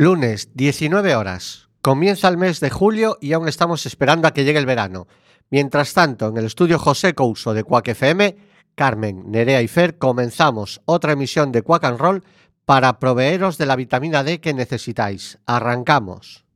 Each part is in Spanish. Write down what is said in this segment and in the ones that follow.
Lunes, 19 horas. Comienza el mes de julio y aún estamos esperando a que llegue el verano. Mientras tanto, en el estudio José Couso de Quack FM, Carmen, Nerea y Fer comenzamos otra emisión de Quack and Roll para proveeros de la vitamina D que necesitáis. Arrancamos.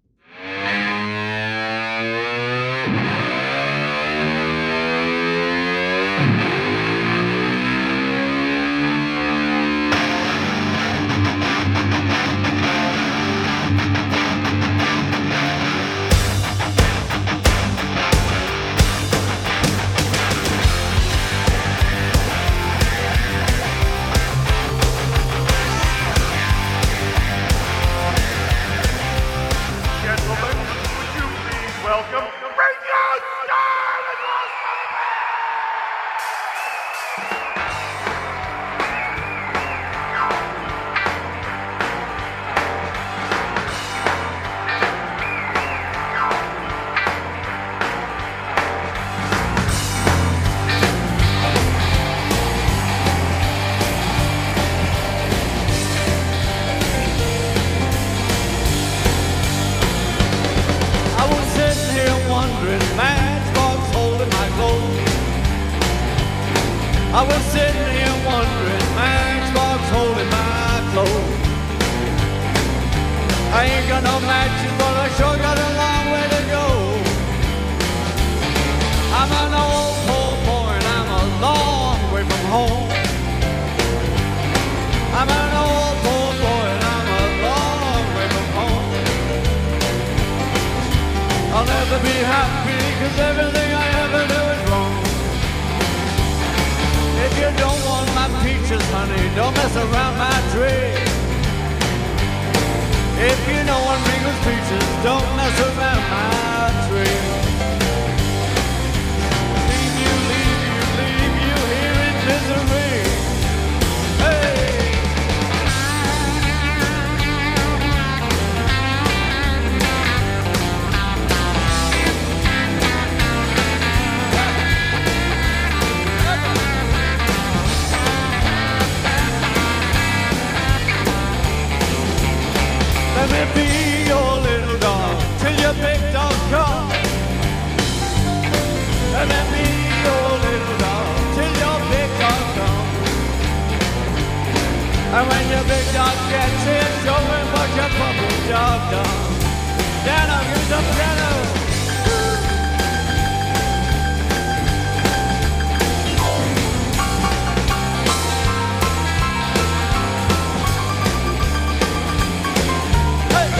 I was sitting here wondering, matchbox holding my clothes. I ain't got no matches, but I sure got a long way to go. I'm an old poor boy and I'm a long way from home. I'm an old poor boy and I'm a long way from home. I'll never be happy cause everything peaches, honey, don't mess around my tree. If you don't want Ringo's peaches, don't mess around my tree. Leave you, leave you, leave you here in misery. Hey! And when your big dog gets his over what your puppy dog done, then I'll use the piano. Hey.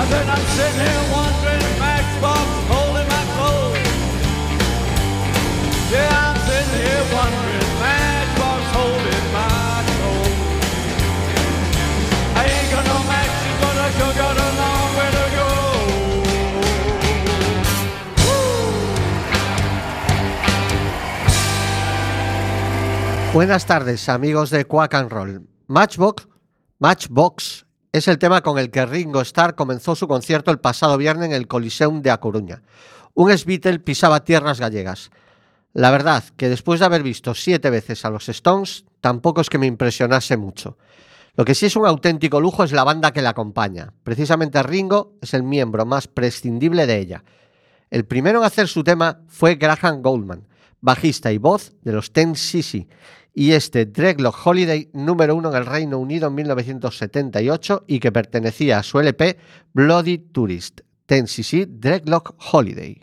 And then I'm sitting here one Buenas tardes, amigos de Quack and Roll. Matchbox, Matchbox es el tema con el que Ringo Starr comenzó su concierto el pasado viernes en el Coliseum de A Coruña. Un ex-Beatle pisaba tierras gallegas. La verdad que después de haber visto siete veces a los Stones, tampoco es que me impresionase mucho. Lo que sí es un auténtico lujo es la banda que la acompaña. Precisamente Ringo es el miembro más prescindible de ella. El primero en hacer su tema fue Graham Goldman, bajista y voz de los Ten Cc, y este Dreadlock Holiday número uno en el Reino Unido en 1978 y que pertenecía a su LP Bloody Tourist. Ten Cc Dreadlock Holiday.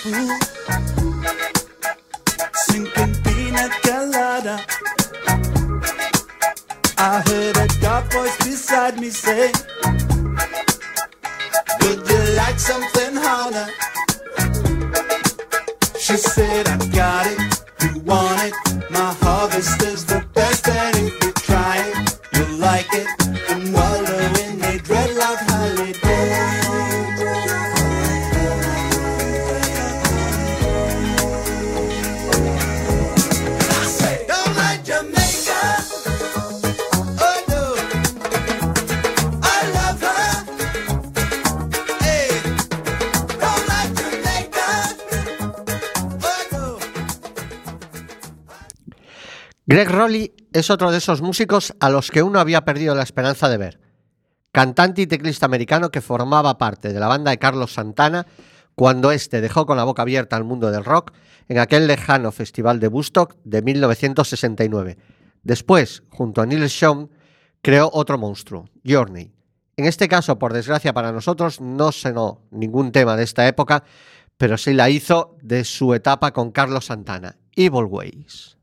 Sinking. I heard a dark voice beside me say. es otro de esos músicos a los que uno había perdido la esperanza de ver. Cantante y teclista americano que formaba parte de la banda de Carlos Santana cuando éste dejó con la boca abierta al mundo del rock en aquel lejano festival de Woodstock de 1969. Después, junto a Neil Sean, creó otro monstruo, Journey. En este caso, por desgracia para nosotros, no cenó ningún tema de esta época, pero sí la hizo de su etapa con Carlos Santana, Evil Ways.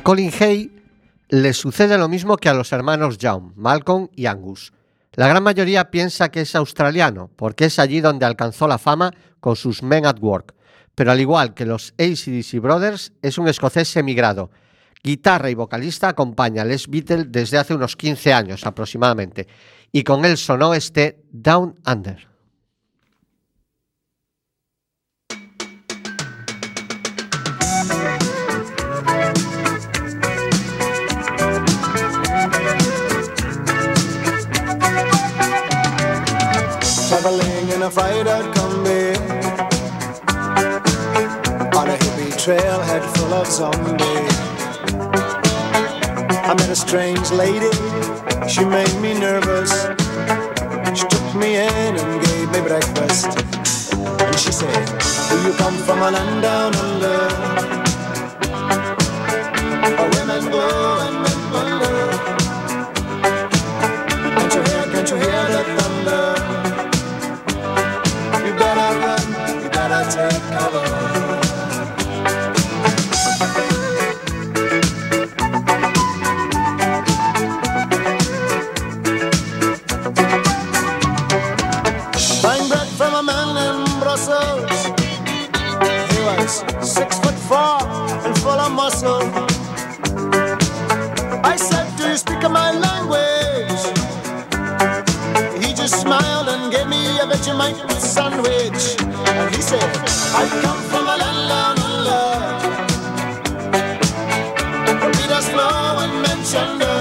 Colin Hay le sucede lo mismo que a los hermanos Young, Malcolm y Angus. La gran mayoría piensa que es australiano, porque es allí donde alcanzó la fama con sus Men at Work. Pero al igual que los ACDC Brothers, es un escocés emigrado. Guitarra y vocalista acompaña a Les Beatles desde hace unos 15 años aproximadamente, y con él sonó este Down Under. In a freighter combi on a hippie trailhead full of zombies. I met a strange lady, she made me nervous. She took me in and gave me breakfast. And she said, Do you come from a land down under? Where women go and men wonder. Can't you hear, can't you hear the full. I said, Do you speak my language? He just smiled and gave me a Vegemite sandwich. And he said, I come from a land down under. Peter's flow and mentioned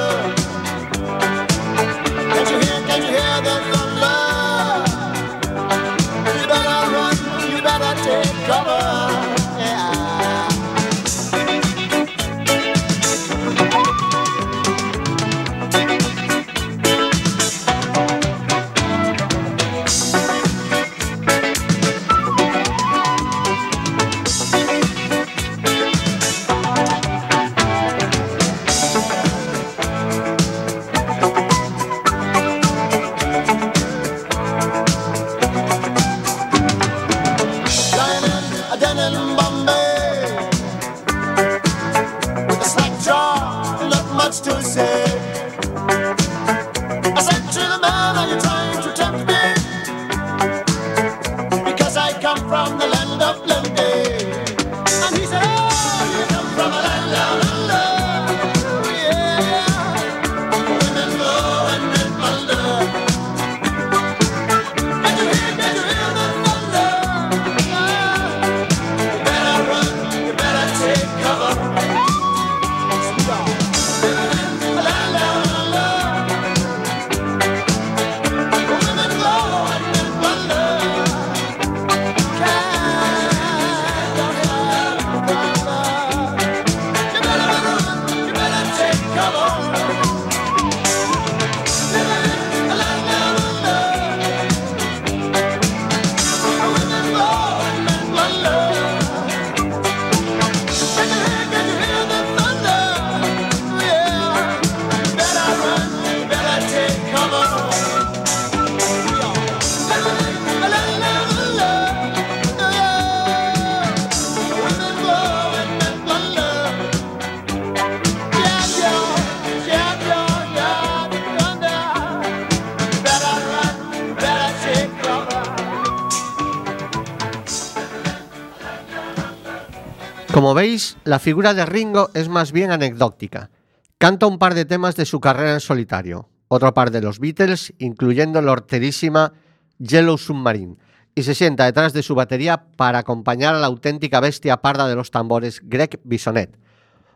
la figura de Ringo es más bien anecdótica. Canta un par de temas de su carrera en solitario, otro par de los Beatles, incluyendo la horterísima Yellow Submarine, y se sienta detrás de su batería para acompañar a la auténtica bestia parda de los tambores Greg Bisonet,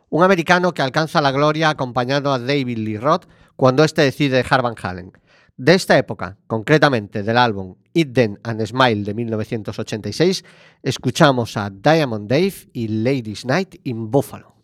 un americano que alcanza la gloria acompañado a David Lee Roth cuando éste decide dejar Van Halen. De esta época, concretamente del álbum It Then and Smile de 1986, escuchamos a Diamond Dave y Ladies Night in Buffalo.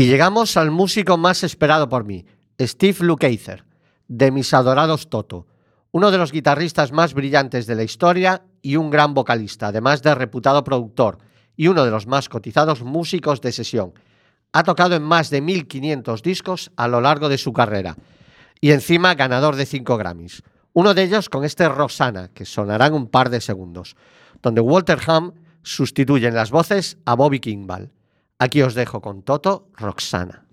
Y llegamos al músico más esperado por mí, Steve Lukather, de mis adorados Toto, uno de los guitarristas más brillantes de la historia y un gran vocalista, además de reputado productor y uno de los más cotizados músicos de sesión. Ha tocado en más de 1.500 discos a lo largo de su carrera y encima ganador de 5 Grammys. Uno de ellos con este Rosanna, que sonarán un par de segundos, donde Walter Ham sustituye en las voces a Bobby Kimball. Aquí os dejo con Toto Roxana.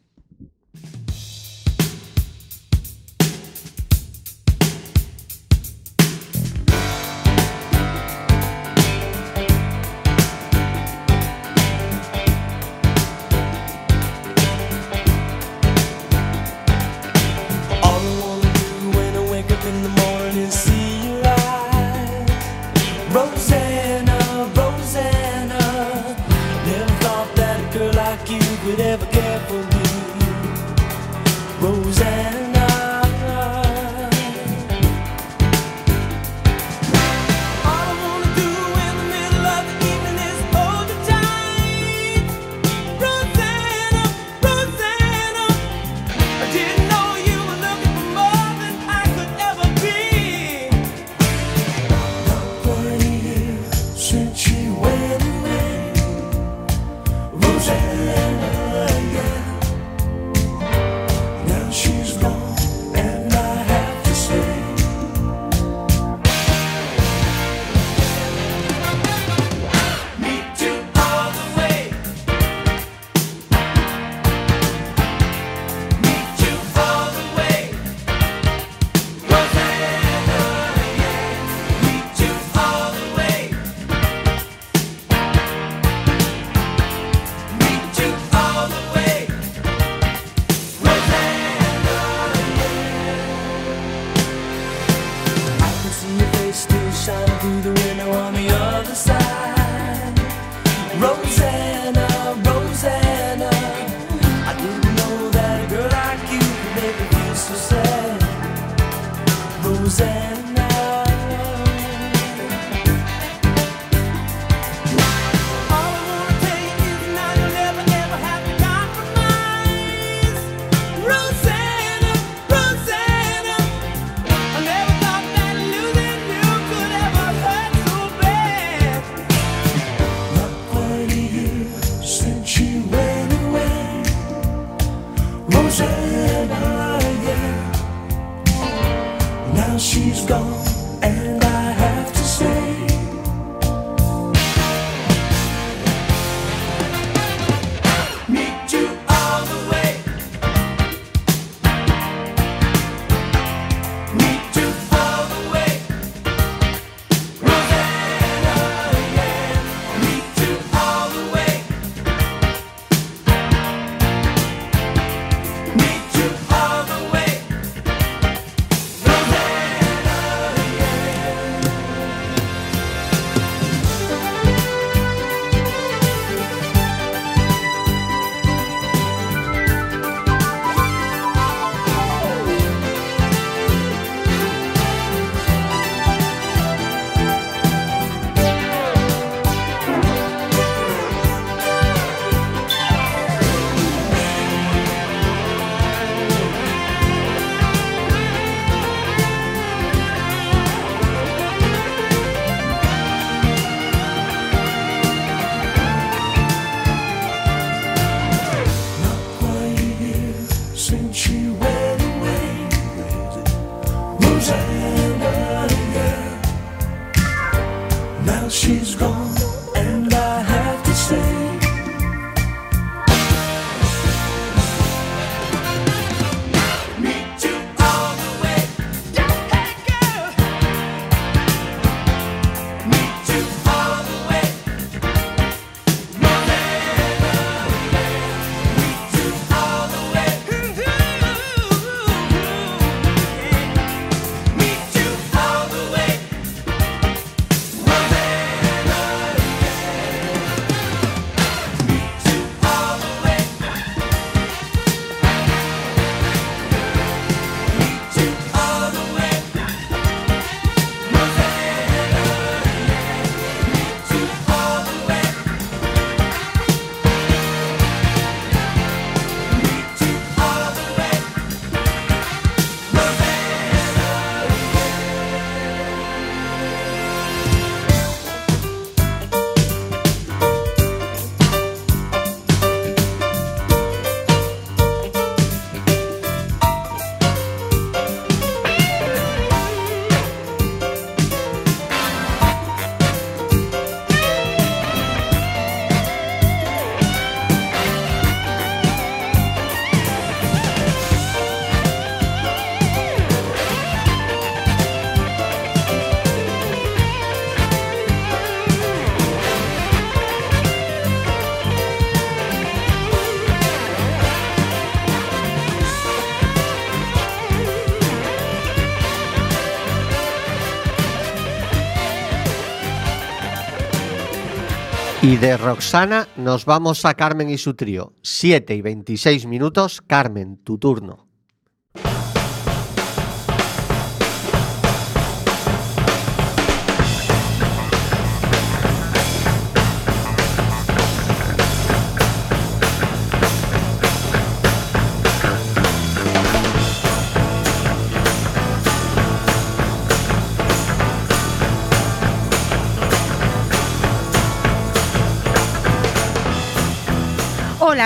Y de Roxana nos vamos a Carmen y su trío. 7 y 26 minutos. Carmen, tu turno.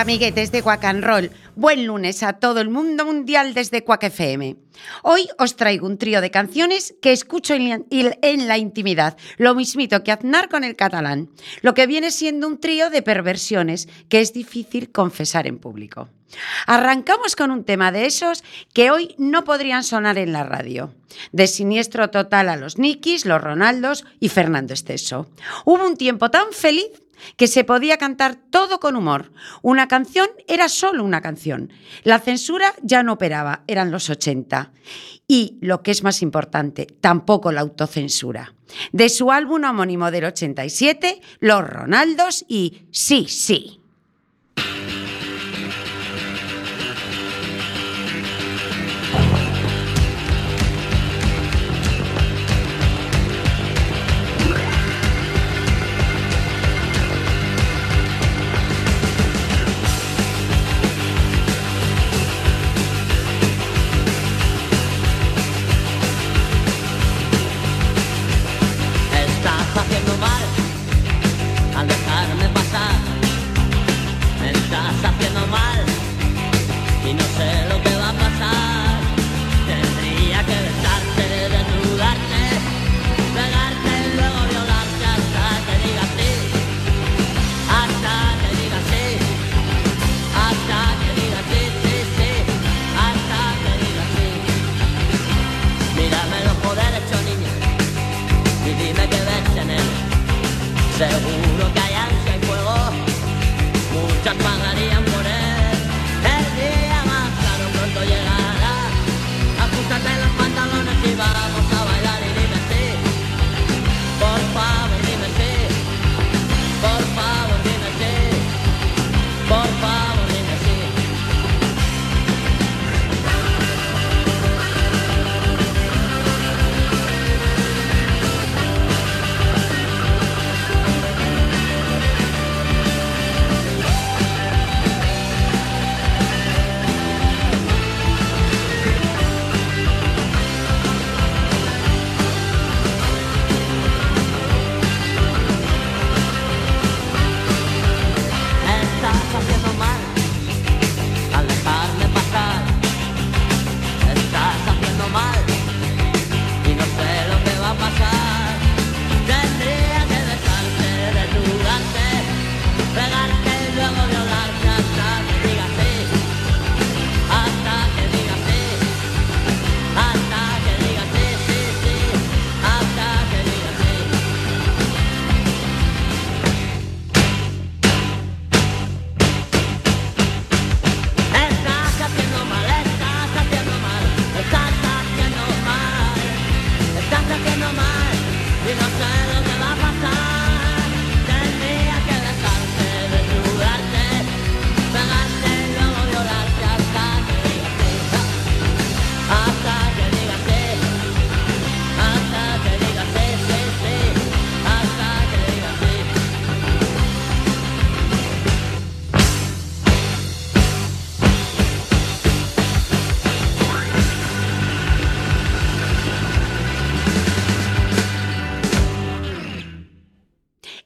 Amiguetes de Roll. Buen lunes a todo el mundo mundial desde Quack FM. Hoy os traigo un trío de canciones que escucho en la intimidad, lo mismito que Aznar con el catalán, lo que viene siendo un trío de perversiones que es difícil confesar en público. Arrancamos con un tema de esos que hoy no podrían sonar en la radio. De siniestro total a los Nikis, los Ronaldos y Fernando Esteso. Hubo un tiempo tan feliz que se podía cantar todo con humor. Una canción era solo una canción. La censura ya no operaba, eran los 80. Y, lo que es más importante, tampoco la autocensura. De su álbum homónimo del 87, Los Ronaldos y Sí, sí.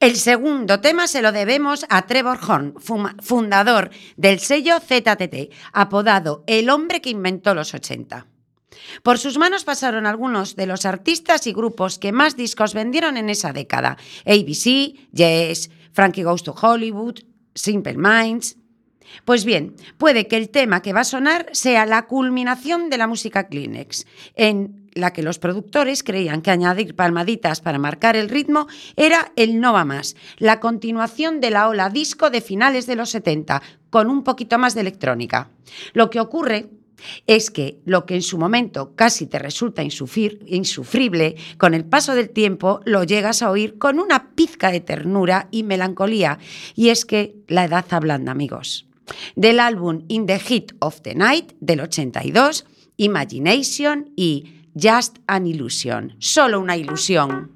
El segundo tema se lo debemos a Trevor Horn, fundador del sello ZTT, apodado el hombre que inventó los 80. Por sus manos pasaron algunos de los artistas y grupos que más discos vendieron en esa década. ABC, Yes, Frankie Goes to Hollywood, Simple Minds. Pues bien, puede que el tema que va a sonar sea la culminación de la música Kleenex, en la que los productores creían que añadir palmaditas para marcar el ritmo era el no va más, la continuación de la ola disco de finales de los 70, con un poquito más de electrónica. Lo que ocurre es que lo que en su momento casi te resulta insufrible, con el paso del tiempo lo llegas a oír con una pizca de ternura y melancolía. Y es que la edad ablanda, amigos. Del álbum In the Heat of the Night del 82, Imagination y Just an Illusion, solo una ilusión.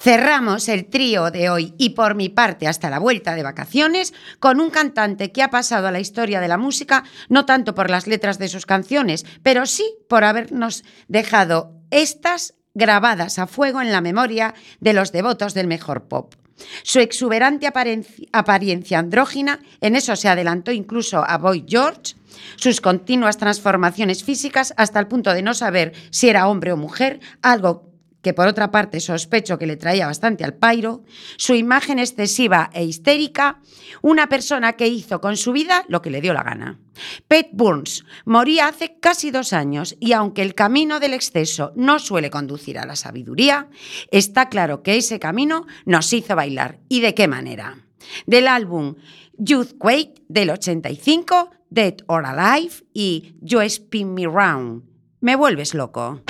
Cerramos el trío de hoy y por mi parte hasta la vuelta de vacaciones con un cantante que ha pasado a la historia de la música no tanto por las letras de sus canciones, pero sí por habernos dejado estas grabadas a fuego en la memoria de los devotos del mejor pop. Su exuberante apariencia andrógina, en eso se adelantó incluso a Boy George, sus continuas transformaciones físicas hasta el punto de no saber si era hombre o mujer, algo que por otra parte sospecho que le traía bastante al pairo, su imagen excesiva e histérica, una persona que hizo con su vida lo que le dio la gana. Pete Burns moría hace casi dos años y aunque el camino del exceso no suele conducir a la sabiduría, está claro que ese camino nos hizo bailar. ¿Y de qué manera? Del álbum Youth Quake del 85, Dead or Alive y yo Spin Me Round. Me vuelves loco.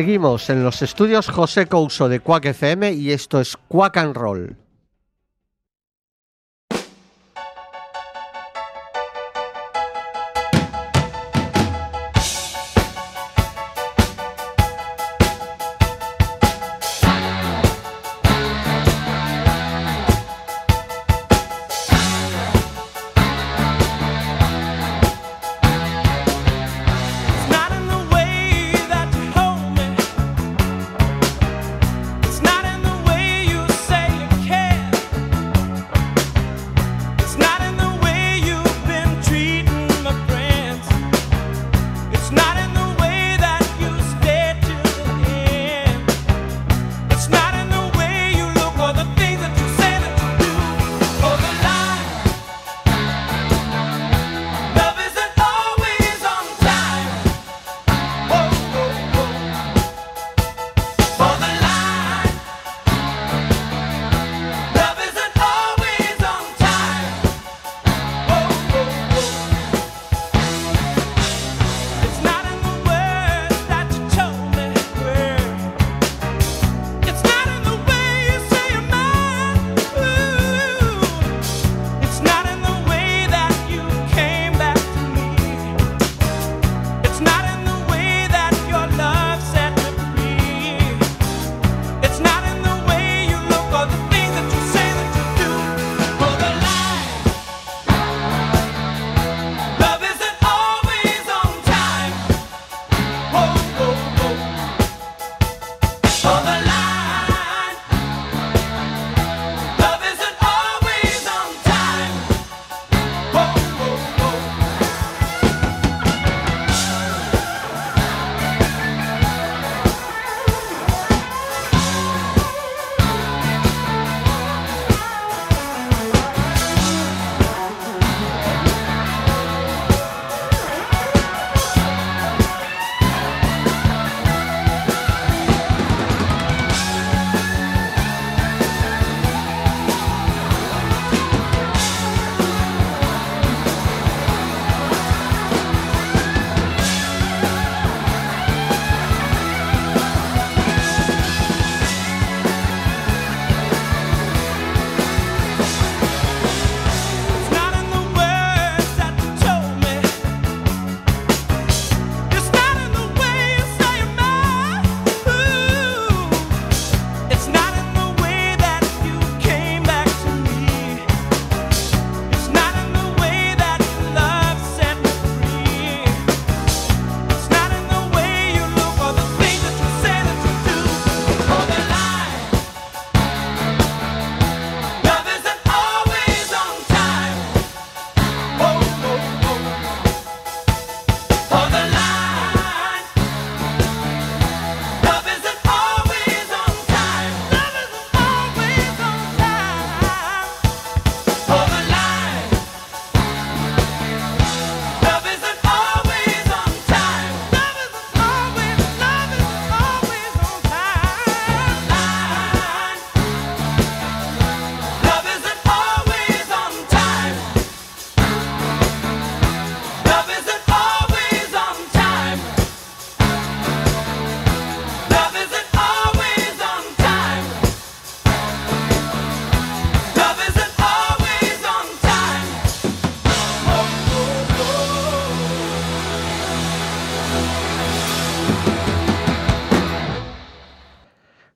Seguimos en los estudios José Couso de Quack FM y esto es Quack and Roll.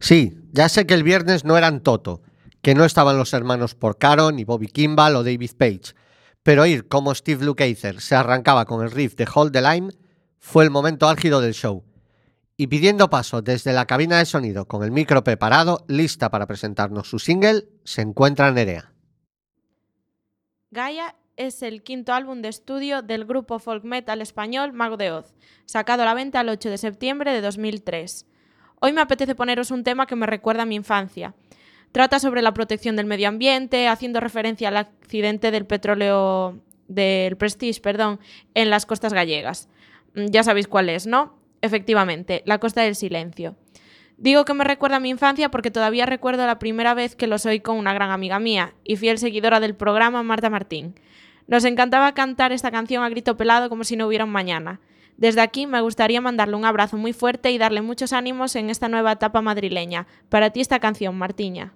Sí, ya sé que el viernes no eran Toto, que no estaban los hermanos Porcaro, ni Bobby Kimball o David Page, pero oír cómo Steve Lukather se arrancaba con el riff de Hold the Line fue el momento álgido del show. Y pidiendo paso desde la cabina de sonido con el micro preparado, lista para presentarnos su single, se encuentra Nerea. Gaia es el quinto álbum de estudio del grupo folk metal español Mago de Oz, sacado a la venta el 8 de septiembre de 2003. Hoy me apetece poneros un tema que me recuerda a mi infancia. Trata sobre la protección del medio ambiente, haciendo referencia al accidente del petróleo del Prestige, perdón, en las costas gallegas. Mm, Ya sabéis cuál es, ¿no? Efectivamente, la Costa del Silencio. Digo que me recuerda a mi infancia porque todavía recuerdo la primera vez que los oí con una gran amiga mía y fiel seguidora del programa, Marta Martín. Nos encantaba cantar esta canción a grito pelado como si no hubiera un mañana. Desde aquí me gustaría mandarle un abrazo muy fuerte y darle muchos ánimos en esta nueva etapa madrileña. Para ti esta canción, Martiña.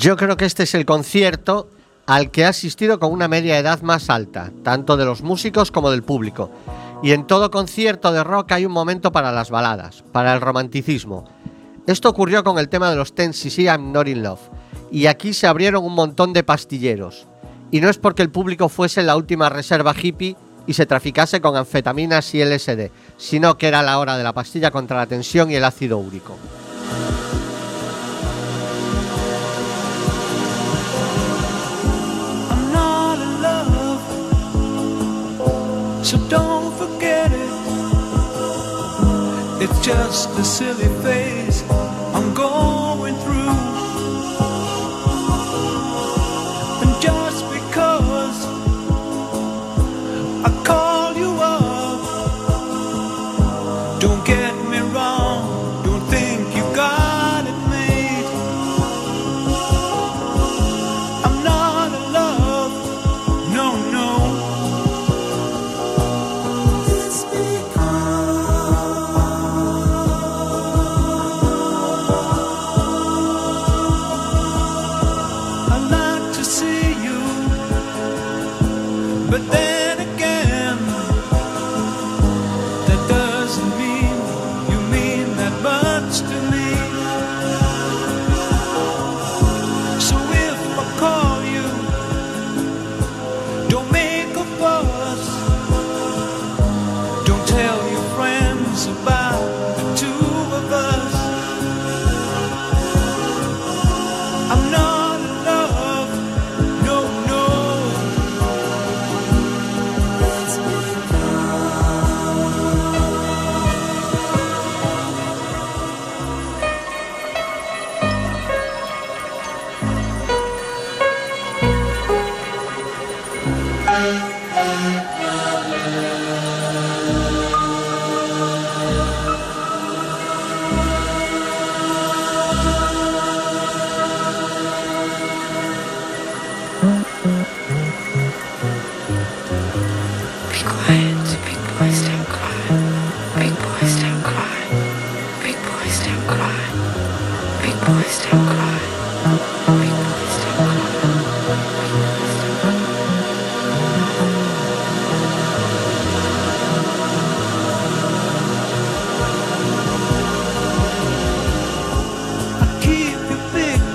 Yo creo que este es el concierto al que he asistido con una media edad más alta, tanto de los músicos como del público. Y en todo concierto de rock hay un momento para las baladas, para el romanticismo. Esto ocurrió con el tema de los Ten CC I'm Not in Love. Y aquí se abrieron un montón de pastilleros. Y no es porque el público fuese la última reserva hippie y se traficase con anfetaminas y LSD, sino que era la hora de la pastilla contra la tensión y el ácido úrico. So don't forget it. It's just a silly phase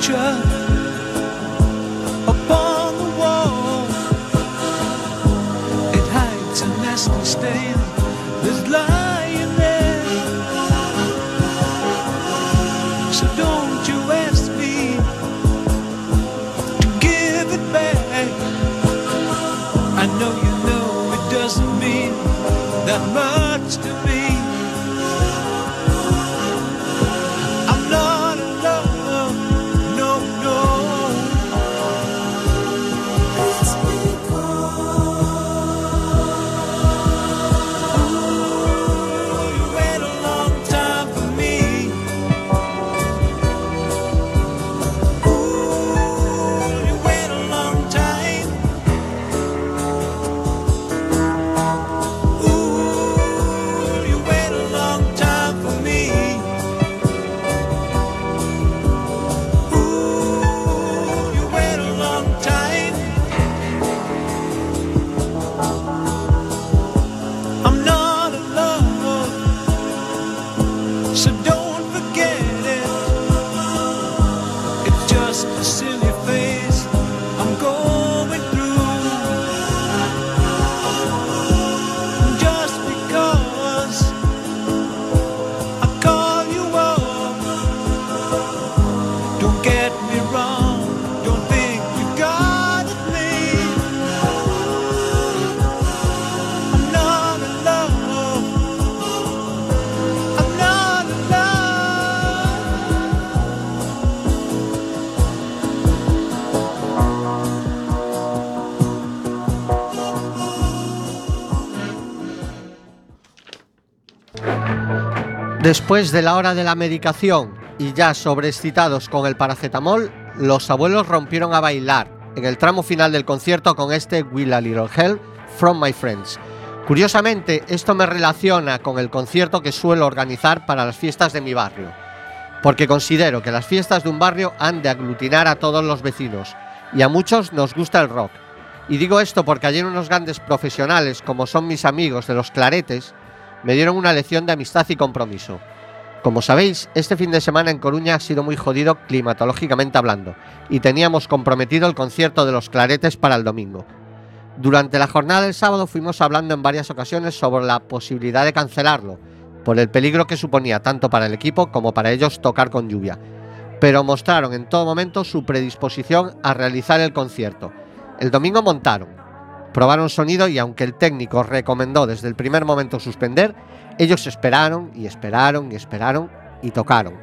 picture upon the wall. It hides a nasty stain that's lying there. So don't you ask me to give it back. I know you know it doesn't mean that much Después de la hora de la medicación y ya sobreexcitados con el paracetamol, los abuelos rompieron a bailar en el tramo final del concierto con este Will a Little Help from My Friends. Curiosamente, esto me relaciona con el concierto que suelo organizar para las fiestas de mi barrio. porque considero que las fiestas de un barrio han de aglutinar a todos los vecinos y a muchos nos gusta el rock. Y digo esto porque ayer unos grandes profesionales, como son mis amigos de los Claretes, me dieron una lección de amistad y compromiso. Como sabéis, este fin de semana en Coruña ha sido muy jodido climatológicamente hablando, y teníamos comprometido el concierto de los Claretes para el domingo. Durante la jornada del sábado fuimos hablando en varias ocasiones sobre la posibilidad de cancelarlo, por el peligro que suponía tanto para el equipo como para ellos tocar con lluvia, pero mostraron en todo momento su predisposición a realizar el concierto. El domingo montaron, probaron sonido y aunque el técnico recomendó desde el primer momento suspender, ellos esperaron y esperaron y esperaron y tocaron.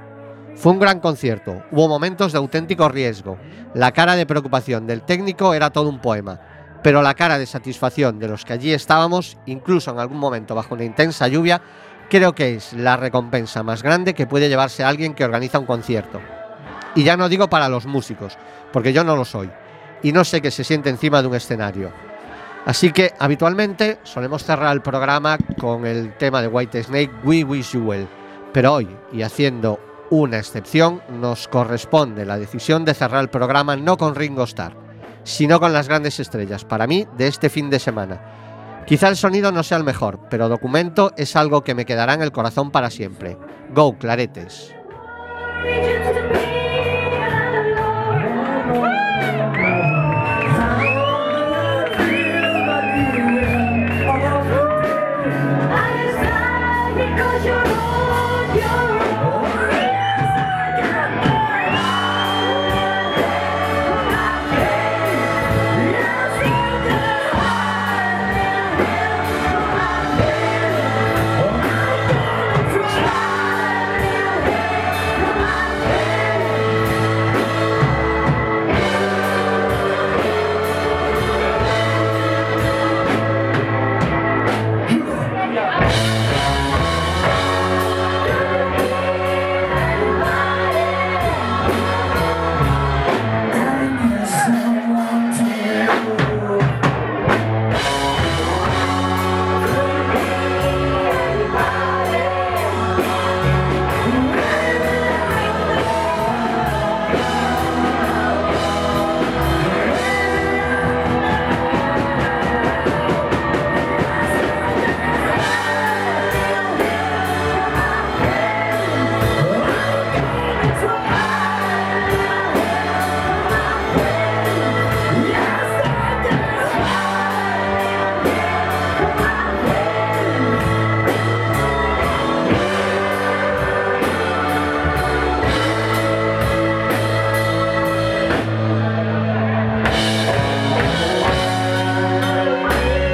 Fue un gran concierto, hubo momentos de auténtico riesgo, la cara de preocupación del técnico era todo un poema, pero la cara de satisfacción de los que allí estábamos, incluso en algún momento bajo una intensa lluvia, creo que es la recompensa más grande que puede llevarse alguien que organiza un concierto. Y ya no digo para los músicos, porque yo no lo soy, y no sé qué se siente encima de un escenario. Así que habitualmente solemos cerrar el programa con el tema de White Snake, We Wish You Well. Pero hoy, y haciendo una excepción, nos corresponde la decisión de cerrar el programa no con Ringo Starr, sino con las grandes estrellas, para mí, de este fin de semana. Quizá el sonido no sea el mejor, pero documento es algo que me quedará en el corazón para siempre. Go, claretes.